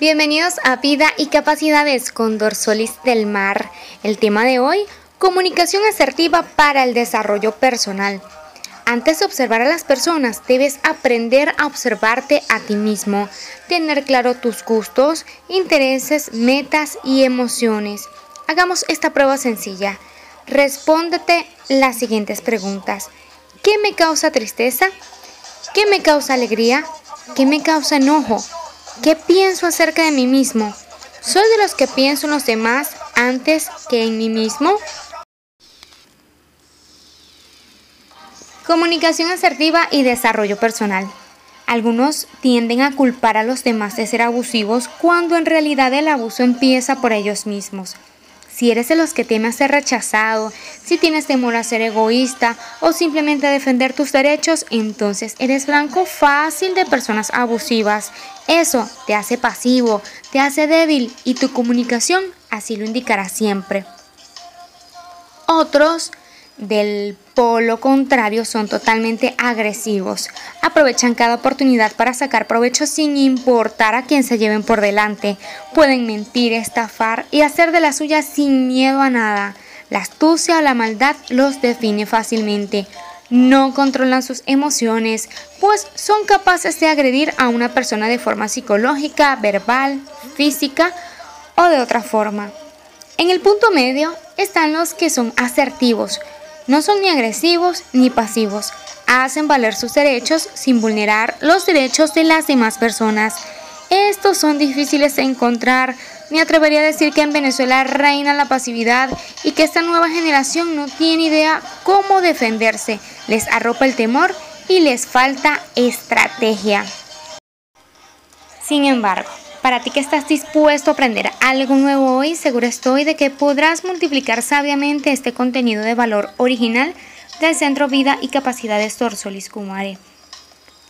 Bienvenidos a Vida y Capacidades con Dorsolis del Mar. El tema de hoy, comunicación asertiva para el desarrollo personal. Antes de observar a las personas, debes aprender a observarte a ti mismo, tener claro tus gustos, intereses, metas y emociones. Hagamos esta prueba sencilla. Respóndete las siguientes preguntas. ¿Qué me causa tristeza? ¿Qué me causa alegría? ¿Qué me causa enojo? ¿Qué pienso acerca de mí mismo? ¿Soy de los que pienso en los demás antes que en mí mismo? Comunicación asertiva y desarrollo personal. Algunos tienden a culpar a los demás de ser abusivos cuando en realidad el abuso empieza por ellos mismos. Si eres de los que teme a ser rechazado, si tienes temor a ser egoísta o simplemente a defender tus derechos, entonces eres blanco fácil de personas abusivas. Eso te hace pasivo, te hace débil y tu comunicación así lo indicará siempre. Otros del polo contrario son totalmente agresivos. Aprovechan cada oportunidad para sacar provecho sin importar a quién se lleven por delante. Pueden mentir, estafar y hacer de la suya sin miedo a nada. La astucia o la maldad los define fácilmente. No controlan sus emociones, pues son capaces de agredir a una persona de forma psicológica, verbal, física o de otra forma. En el punto medio están los que son asertivos, no son ni agresivos ni pasivos. Hacen valer sus derechos sin vulnerar los derechos de las demás personas. Estos son difíciles de encontrar. Me atrevería a decir que en Venezuela reina la pasividad y que esta nueva generación no tiene idea cómo defenderse. Les arropa el temor y les falta estrategia. Sin embargo, para ti que estás dispuesto a aprender algo nuevo hoy, seguro estoy de que podrás multiplicar sabiamente este contenido de valor original del Centro Vida y Capacidades Torsolis Kumare.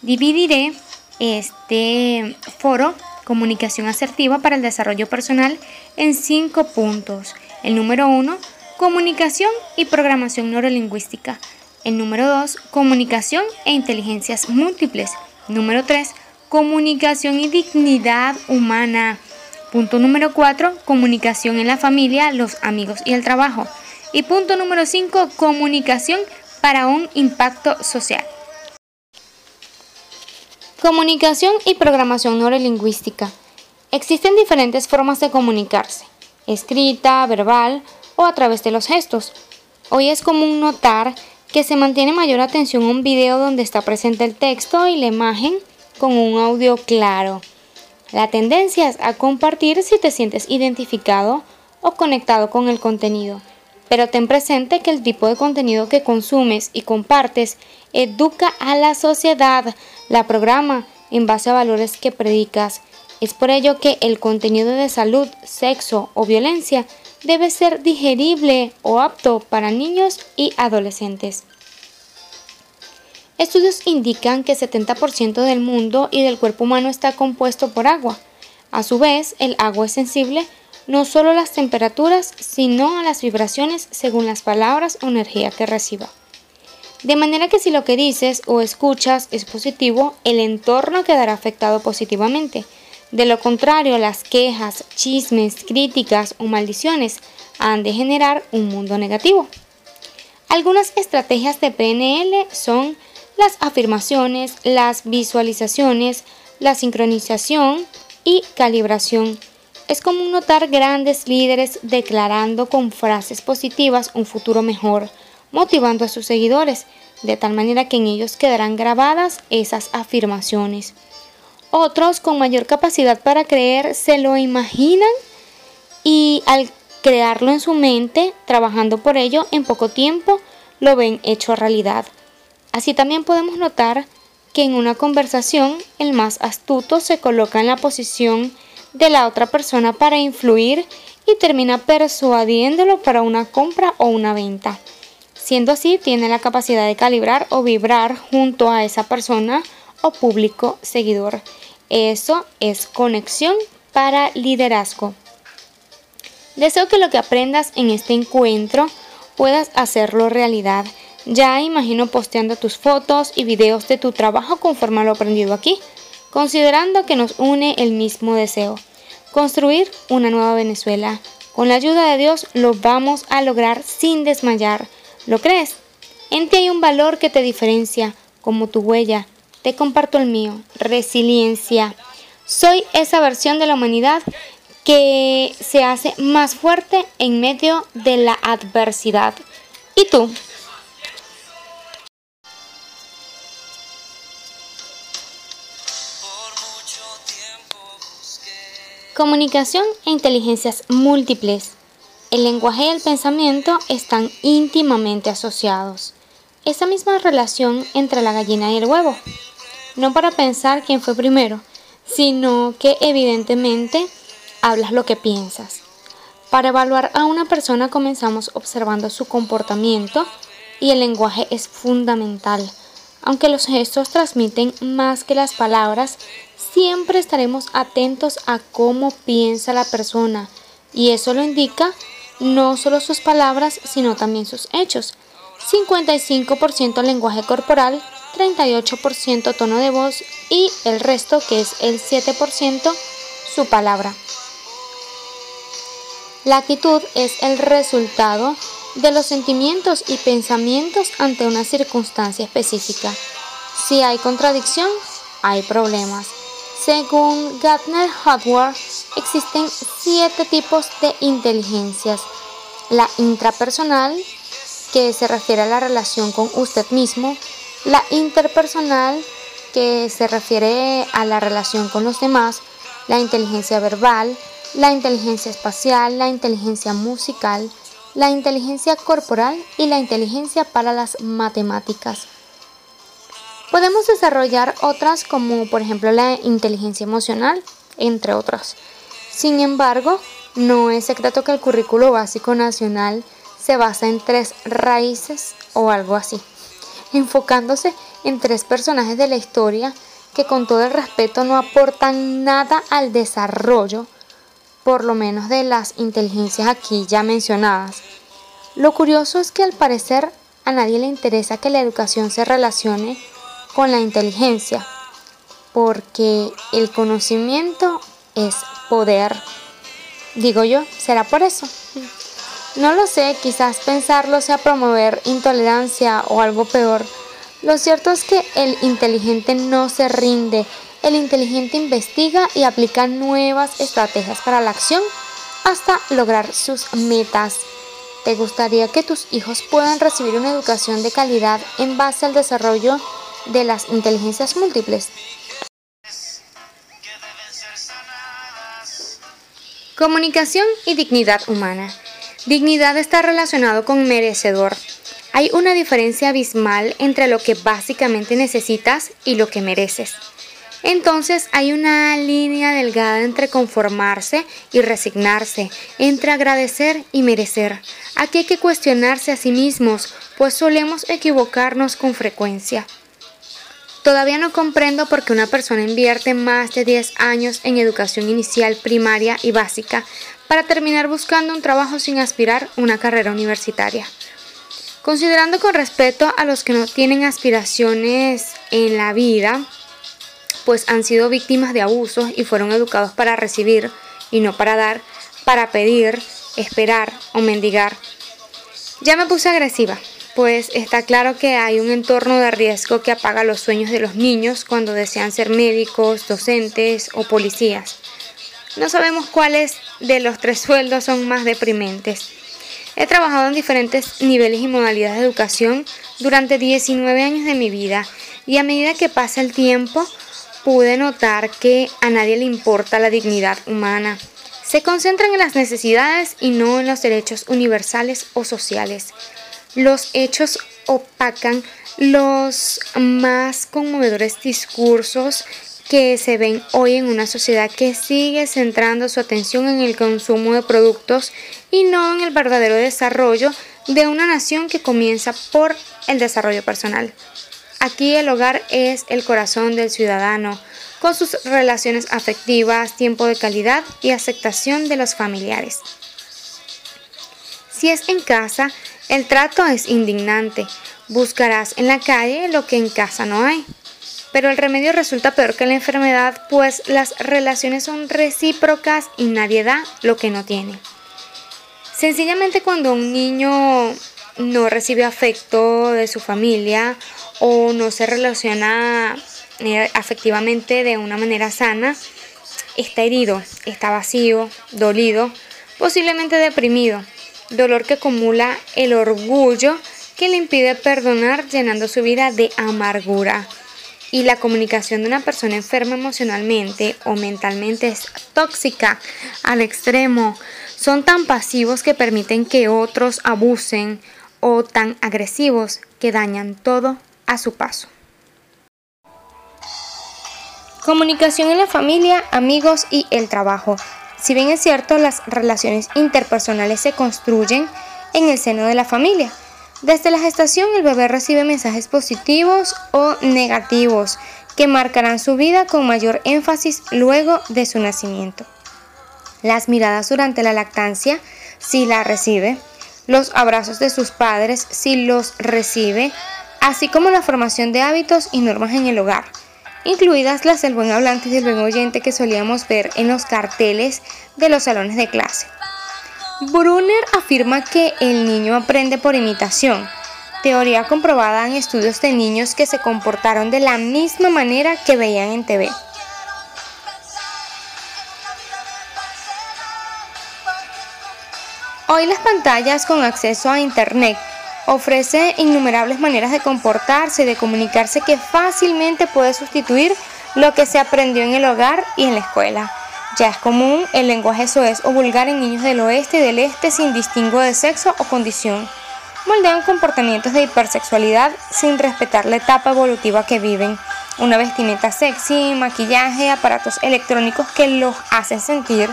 Dividiré este foro Comunicación Asertiva para el Desarrollo Personal en cinco puntos. El número uno, Comunicación y Programación Neurolingüística. El número dos, Comunicación e Inteligencias Múltiples. Número tres, Comunicación y dignidad humana. Punto número 4. Comunicación en la familia, los amigos y el trabajo. Y punto número 5. Comunicación para un impacto social. Comunicación y programación neurolingüística. Existen diferentes formas de comunicarse, escrita, verbal o a través de los gestos. Hoy es común notar que se mantiene mayor atención a un video donde está presente el texto y la imagen con un audio claro. La tendencia es a compartir si te sientes identificado o conectado con el contenido, pero ten presente que el tipo de contenido que consumes y compartes educa a la sociedad, la programa en base a valores que predicas. Es por ello que el contenido de salud, sexo o violencia debe ser digerible o apto para niños y adolescentes. Estudios indican que 70% del mundo y del cuerpo humano está compuesto por agua. A su vez, el agua es sensible no solo a las temperaturas, sino a las vibraciones según las palabras o energía que reciba. De manera que si lo que dices o escuchas es positivo, el entorno quedará afectado positivamente. De lo contrario, las quejas, chismes, críticas o maldiciones han de generar un mundo negativo. Algunas estrategias de PNL son las afirmaciones, las visualizaciones, la sincronización y calibración. Es común notar grandes líderes declarando con frases positivas un futuro mejor, motivando a sus seguidores, de tal manera que en ellos quedarán grabadas esas afirmaciones. Otros con mayor capacidad para creer se lo imaginan y al crearlo en su mente, trabajando por ello, en poco tiempo lo ven hecho realidad. Así también podemos notar que en una conversación el más astuto se coloca en la posición de la otra persona para influir y termina persuadiéndolo para una compra o una venta. Siendo así, tiene la capacidad de calibrar o vibrar junto a esa persona o público seguidor. Eso es conexión para liderazgo. Deseo que lo que aprendas en este encuentro puedas hacerlo realidad ya imagino posteando tus fotos y videos de tu trabajo conforme lo aprendido aquí. considerando que nos une el mismo deseo, construir una nueva Venezuela. Con la ayuda de Dios lo vamos a lograr sin desmayar. ¿Lo crees? En ti hay un valor que te diferencia, como tu huella. Te comparto el mío, resiliencia. Soy esa versión de la humanidad que se hace más fuerte en medio de la adversidad. ¿Y tú? Comunicación e inteligencias múltiples. El lenguaje y el pensamiento están íntimamente asociados. Esa misma relación entre la gallina y el huevo. No para pensar quién fue primero, sino que evidentemente hablas lo que piensas. Para evaluar a una persona comenzamos observando su comportamiento y el lenguaje es fundamental. Aunque los gestos transmiten más que las palabras, siempre estaremos atentos a cómo piensa la persona y eso lo indica no solo sus palabras, sino también sus hechos. 55% lenguaje corporal, 38% tono de voz y el resto, que es el 7%, su palabra. La actitud es el resultado de los sentimientos y pensamientos ante una circunstancia específica. Si hay contradicción, hay problemas. Según Gartner Hardware, existen siete tipos de inteligencias. La intrapersonal, que se refiere a la relación con usted mismo. La interpersonal, que se refiere a la relación con los demás. La inteligencia verbal, la inteligencia espacial, la inteligencia musical, la inteligencia corporal y la inteligencia para las matemáticas. Podemos desarrollar otras como por ejemplo la inteligencia emocional, entre otras. Sin embargo, no es secreto que el currículo básico nacional se basa en tres raíces o algo así, enfocándose en tres personajes de la historia que con todo el respeto no aportan nada al desarrollo, por lo menos de las inteligencias aquí ya mencionadas. Lo curioso es que al parecer a nadie le interesa que la educación se relacione con la inteligencia, porque el conocimiento es poder. Digo yo, ¿será por eso? No lo sé, quizás pensarlo sea promover intolerancia o algo peor. Lo cierto es que el inteligente no se rinde, el inteligente investiga y aplica nuevas estrategias para la acción hasta lograr sus metas. ¿Te gustaría que tus hijos puedan recibir una educación de calidad en base al desarrollo de las inteligencias múltiples. Comunicación y dignidad humana. Dignidad está relacionado con merecedor. Hay una diferencia abismal entre lo que básicamente necesitas y lo que mereces. Entonces hay una línea delgada entre conformarse y resignarse, entre agradecer y merecer. Aquí hay que cuestionarse a sí mismos, pues solemos equivocarnos con frecuencia. Todavía no comprendo por qué una persona invierte más de 10 años en educación inicial, primaria y básica para terminar buscando un trabajo sin aspirar una carrera universitaria. Considerando con respeto a los que no tienen aspiraciones en la vida, pues han sido víctimas de abusos y fueron educados para recibir y no para dar, para pedir, esperar o mendigar. Ya me puse agresiva, pues está claro que hay un entorno de riesgo que apaga los sueños de los niños cuando desean ser médicos, docentes o policías. No sabemos cuáles de los tres sueldos son más deprimentes. He trabajado en diferentes niveles y modalidades de educación durante 19 años de mi vida y a medida que pasa el tiempo pude notar que a nadie le importa la dignidad humana. Se concentran en las necesidades y no en los derechos universales o sociales. Los hechos opacan los más conmovedores discursos que se ven hoy en una sociedad que sigue centrando su atención en el consumo de productos y no en el verdadero desarrollo de una nación que comienza por el desarrollo personal. Aquí el hogar es el corazón del ciudadano, con sus relaciones afectivas, tiempo de calidad y aceptación de los familiares. Si es en casa, el trato es indignante. Buscarás en la calle lo que en casa no hay. pero el remedio resulta peor que la enfermedad, pues las relaciones son recíprocas y nadie da lo que no tiene. Sencillamente cuando un niño no recibe afecto de su familia o no se relaciona eh, afectivamente de una manera sana, está herido, está vacío, dolido, posiblemente deprimido, dolor que acumula el orgullo que le impide perdonar llenando su vida de amargura. Y la comunicación de una persona enferma emocionalmente o mentalmente es tóxica al extremo. Son tan pasivos que permiten que otros abusen o tan agresivos que dañan todo a su paso. Comunicación en la familia, amigos y el trabajo. Si bien es cierto, las relaciones interpersonales se construyen en el seno de la familia. Desde la gestación el bebé recibe mensajes positivos o negativos que marcarán su vida con mayor énfasis luego de su nacimiento. Las miradas durante la lactancia, si la recibe, los abrazos de sus padres, si los recibe, así como la formación de hábitos y normas en el hogar incluidas las del buen hablante y del buen oyente que solíamos ver en los carteles de los salones de clase. Brunner afirma que el niño aprende por imitación, teoría comprobada en estudios de niños que se comportaron de la misma manera que veían en TV. Hoy las pantallas con acceso a Internet Ofrece innumerables maneras de comportarse y de comunicarse que fácilmente puede sustituir lo que se aprendió en el hogar y en la escuela. Ya es común el lenguaje soez o vulgar en niños del oeste y del este sin distingo de sexo o condición. Moldean comportamientos de hipersexualidad sin respetar la etapa evolutiva que viven. Una vestimenta sexy, maquillaje, aparatos electrónicos que los hacen sentir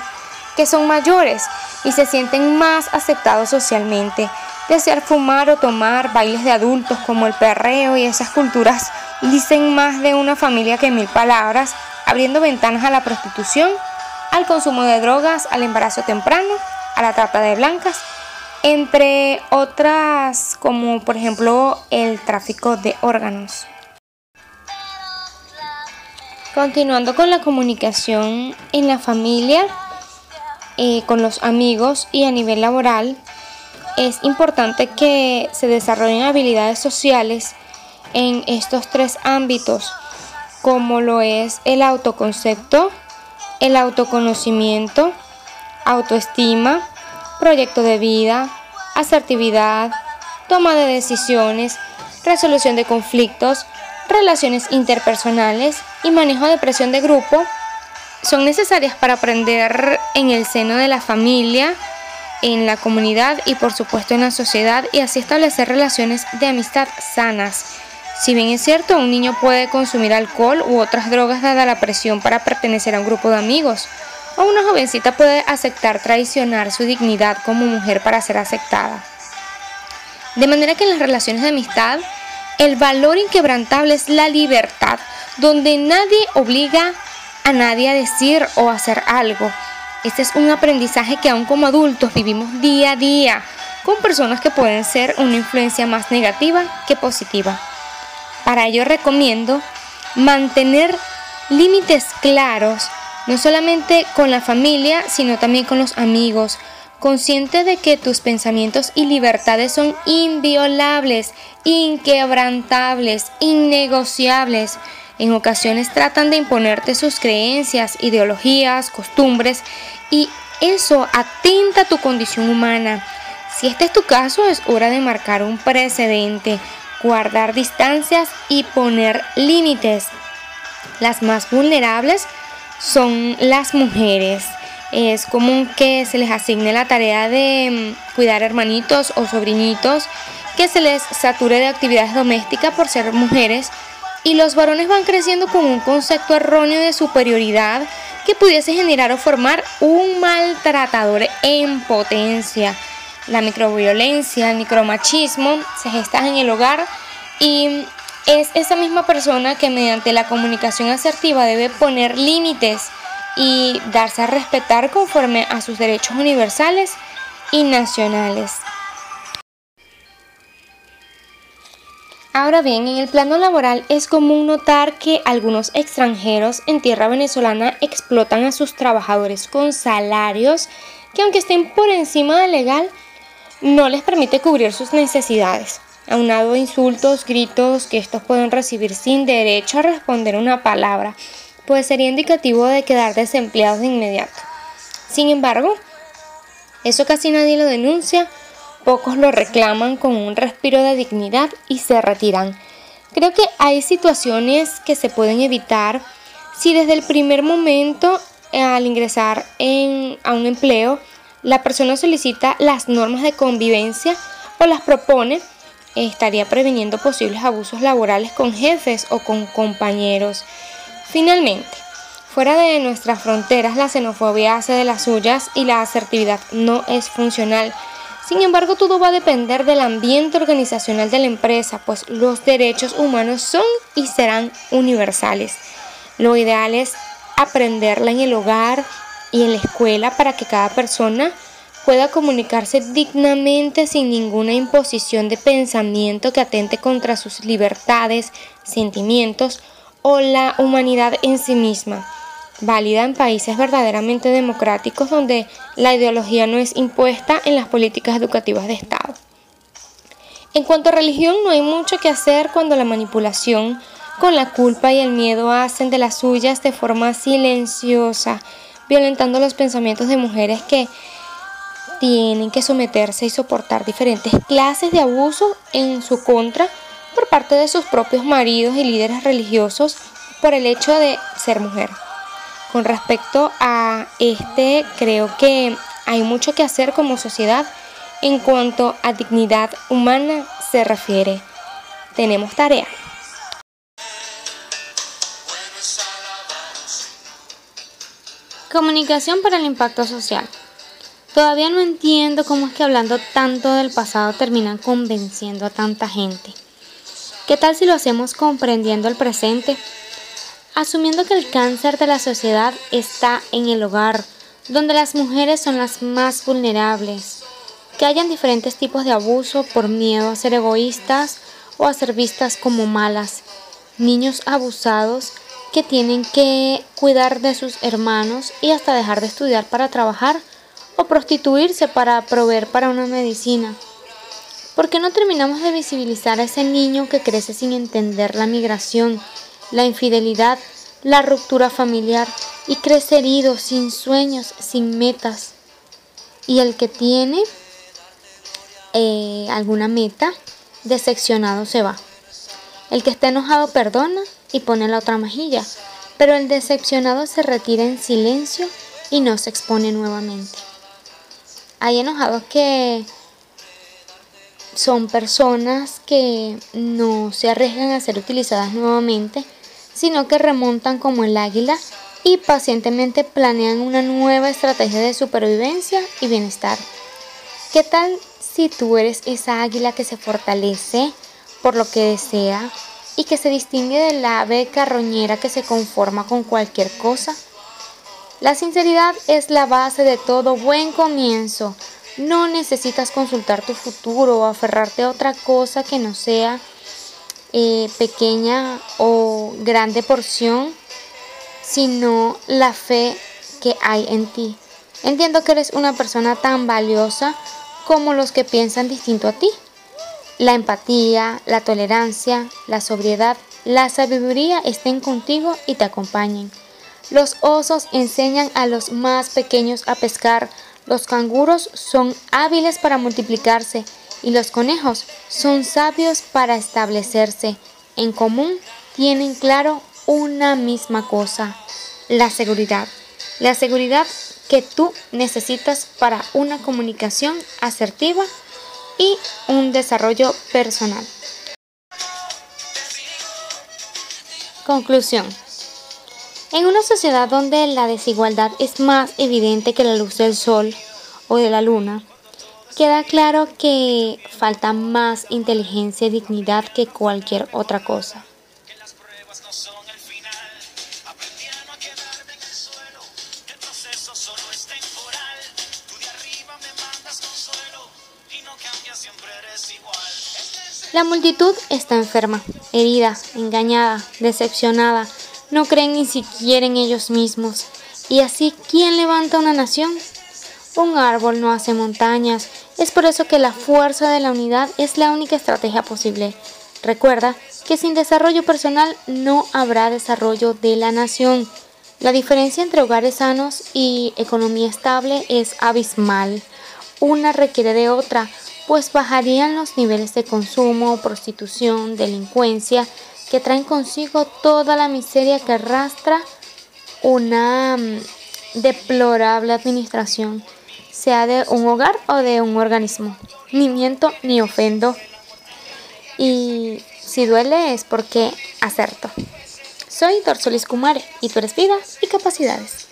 que son mayores y se sienten más aceptados socialmente desear fumar o tomar, bailes de adultos como el perreo y esas culturas dicen más de una familia que mil palabras, abriendo ventanas a la prostitución, al consumo de drogas, al embarazo temprano, a la trata de blancas, entre otras como por ejemplo el tráfico de órganos. Continuando con la comunicación en la familia, eh, con los amigos y a nivel laboral, es importante que se desarrollen habilidades sociales en estos tres ámbitos, como lo es el autoconcepto, el autoconocimiento, autoestima, proyecto de vida, asertividad, toma de decisiones, resolución de conflictos, relaciones interpersonales y manejo de presión de grupo, son necesarias para aprender en el seno de la familia, en la comunidad y por supuesto en la sociedad y así establecer relaciones de amistad sanas. Si bien es cierto, un niño puede consumir alcohol u otras drogas dada la presión para pertenecer a un grupo de amigos, o una jovencita puede aceptar traicionar su dignidad como mujer para ser aceptada. De manera que en las relaciones de amistad, el valor inquebrantable es la libertad, donde nadie obliga nadie a decir o hacer algo, este es un aprendizaje que aún como adultos vivimos día a día con personas que pueden ser una influencia más negativa que positiva. Para ello recomiendo mantener límites claros, no solamente con la familia, sino también con los amigos, consciente de que tus pensamientos y libertades son inviolables, inquebrantables, innegociables en ocasiones tratan de imponerte sus creencias, ideologías, costumbres y eso atenta a tu condición humana. Si este es tu caso, es hora de marcar un precedente, guardar distancias y poner límites. Las más vulnerables son las mujeres. Es común que se les asigne la tarea de mm, cuidar hermanitos o sobrinitos, que se les sature de actividades domésticas por ser mujeres y los varones van creciendo con un concepto erróneo de superioridad que pudiese generar o formar un maltratador en potencia. La microviolencia, el micromachismo se gestan en el hogar y es esa misma persona que mediante la comunicación asertiva debe poner límites y darse a respetar conforme a sus derechos universales y nacionales. Ahora bien, en el plano laboral es común notar que algunos extranjeros en tierra venezolana explotan a sus trabajadores con salarios que aunque estén por encima del legal, no les permite cubrir sus necesidades. Aunado a insultos, gritos que estos pueden recibir sin derecho a responder una palabra, pues sería indicativo de quedar desempleados de inmediato. Sin embargo, eso casi nadie lo denuncia Pocos lo reclaman con un respiro de dignidad y se retiran. Creo que hay situaciones que se pueden evitar si desde el primer momento eh, al ingresar a un empleo la persona solicita las normas de convivencia o las propone, estaría preveniendo posibles abusos laborales con jefes o con compañeros. Finalmente, fuera de nuestras fronteras la xenofobia hace de las suyas y la asertividad no es funcional. Sin embargo, todo va a depender del ambiente organizacional de la empresa, pues los derechos humanos son y serán universales. Lo ideal es aprenderla en el hogar y en la escuela para que cada persona pueda comunicarse dignamente sin ninguna imposición de pensamiento que atente contra sus libertades, sentimientos o la humanidad en sí misma válida en países verdaderamente democráticos donde la ideología no es impuesta en las políticas educativas de Estado. En cuanto a religión, no hay mucho que hacer cuando la manipulación con la culpa y el miedo hacen de las suyas de forma silenciosa, violentando los pensamientos de mujeres que tienen que someterse y soportar diferentes clases de abuso en su contra por parte de sus propios maridos y líderes religiosos por el hecho de ser mujer. Con respecto a este, creo que hay mucho que hacer como sociedad en cuanto a dignidad humana se refiere. Tenemos tarea. Comunicación para el impacto social. Todavía no entiendo cómo es que hablando tanto del pasado terminan convenciendo a tanta gente. ¿Qué tal si lo hacemos comprendiendo el presente? Asumiendo que el cáncer de la sociedad está en el hogar, donde las mujeres son las más vulnerables, que hayan diferentes tipos de abuso por miedo a ser egoístas o a ser vistas como malas, niños abusados que tienen que cuidar de sus hermanos y hasta dejar de estudiar para trabajar o prostituirse para proveer para una medicina. ¿Por qué no terminamos de visibilizar a ese niño que crece sin entender la migración la infidelidad, la ruptura familiar y crece herido, sin sueños, sin metas. Y el que tiene eh, alguna meta, decepcionado se va. El que está enojado perdona y pone la otra mejilla, pero el decepcionado se retira en silencio y no se expone nuevamente. Hay enojados que son personas que no se arriesgan a ser utilizadas nuevamente sino que remontan como el águila y pacientemente planean una nueva estrategia de supervivencia y bienestar. ¿Qué tal si tú eres esa águila que se fortalece por lo que desea y que se distingue de la ave carroñera que se conforma con cualquier cosa? La sinceridad es la base de todo buen comienzo. No necesitas consultar tu futuro o aferrarte a otra cosa que no sea eh, pequeña o grande porción, sino la fe que hay en ti. Entiendo que eres una persona tan valiosa como los que piensan distinto a ti. La empatía, la tolerancia, la sobriedad, la sabiduría estén contigo y te acompañen. Los osos enseñan a los más pequeños a pescar. Los canguros son hábiles para multiplicarse y los conejos son sabios para establecerse. En común tienen claro una misma cosa, la seguridad. La seguridad que tú necesitas para una comunicación asertiva y un desarrollo personal. Conclusión. En una sociedad donde la desigualdad es más evidente que la luz del sol o de la luna, Queda claro que falta más inteligencia y dignidad que cualquier otra cosa. La multitud está enferma, herida, engañada, decepcionada, no creen ni siquiera en ellos mismos. Y así, ¿quién levanta una nación? Un árbol no hace montañas. Es por eso que la fuerza de la unidad es la única estrategia posible. Recuerda que sin desarrollo personal no habrá desarrollo de la nación. La diferencia entre hogares sanos y economía estable es abismal. Una requiere de otra pues bajarían los niveles de consumo, prostitución, delincuencia, que traen consigo toda la miseria que arrastra una mm, deplorable administración, sea de un hogar o de un organismo. Ni miento ni ofendo. Y si duele es porque acerto. Soy Dorsolis Kumare y tú eres vida y capacidades.